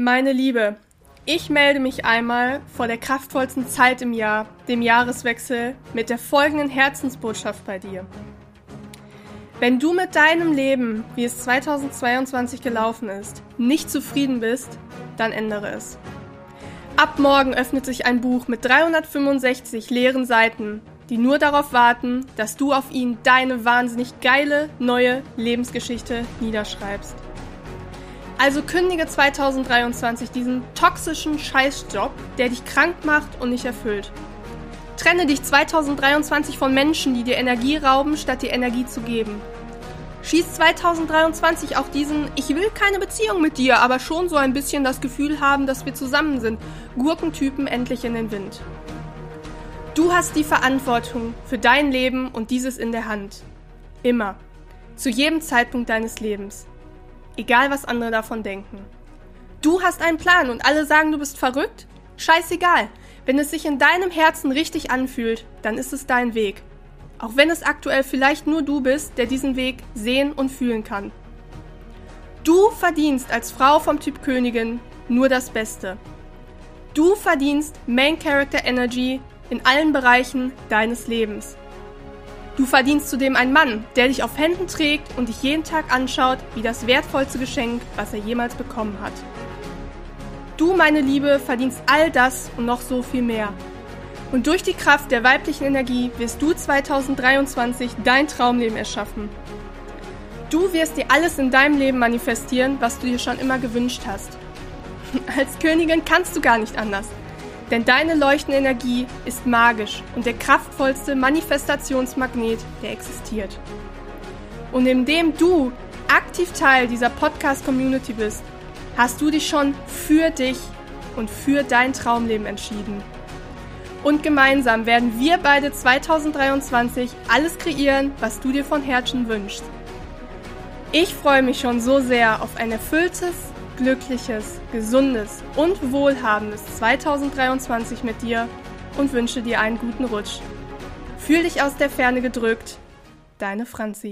Meine Liebe, ich melde mich einmal vor der kraftvollsten Zeit im Jahr, dem Jahreswechsel, mit der folgenden Herzensbotschaft bei dir. Wenn du mit deinem Leben, wie es 2022 gelaufen ist, nicht zufrieden bist, dann ändere es. Ab morgen öffnet sich ein Buch mit 365 leeren Seiten, die nur darauf warten, dass du auf ihn deine wahnsinnig geile neue Lebensgeschichte niederschreibst. Also kündige 2023 diesen toxischen Scheißjob, der dich krank macht und nicht erfüllt. Trenne dich 2023 von Menschen, die dir Energie rauben, statt dir Energie zu geben. Schieß 2023 auch diesen Ich will keine Beziehung mit dir, aber schon so ein bisschen das Gefühl haben, dass wir zusammen sind, Gurkentypen endlich in den Wind. Du hast die Verantwortung für dein Leben und dieses in der Hand. Immer. Zu jedem Zeitpunkt deines Lebens egal was andere davon denken. Du hast einen Plan und alle sagen, du bist verrückt? Scheißegal. Wenn es sich in deinem Herzen richtig anfühlt, dann ist es dein Weg. Auch wenn es aktuell vielleicht nur du bist, der diesen Weg sehen und fühlen kann. Du verdienst als Frau vom Typ Königin nur das Beste. Du verdienst Main Character Energy in allen Bereichen deines Lebens. Du verdienst zudem einen Mann, der dich auf Händen trägt und dich jeden Tag anschaut wie das wertvollste Geschenk, was er jemals bekommen hat. Du, meine Liebe, verdienst all das und noch so viel mehr. Und durch die Kraft der weiblichen Energie wirst du 2023 dein Traumleben erschaffen. Du wirst dir alles in deinem Leben manifestieren, was du dir schon immer gewünscht hast. Als Königin kannst du gar nicht anders. Denn deine leuchtende Energie ist magisch und der kraftvollste Manifestationsmagnet, der existiert. Und indem du aktiv Teil dieser Podcast-Community bist, hast du dich schon für dich und für dein Traumleben entschieden. Und gemeinsam werden wir beide 2023 alles kreieren, was du dir von Herzen wünschst. Ich freue mich schon so sehr auf ein erfülltes, glückliches, gesundes und wohlhabendes 2023 mit dir und wünsche dir einen guten Rutsch. Fühl dich aus der Ferne gedrückt. Deine Franzi.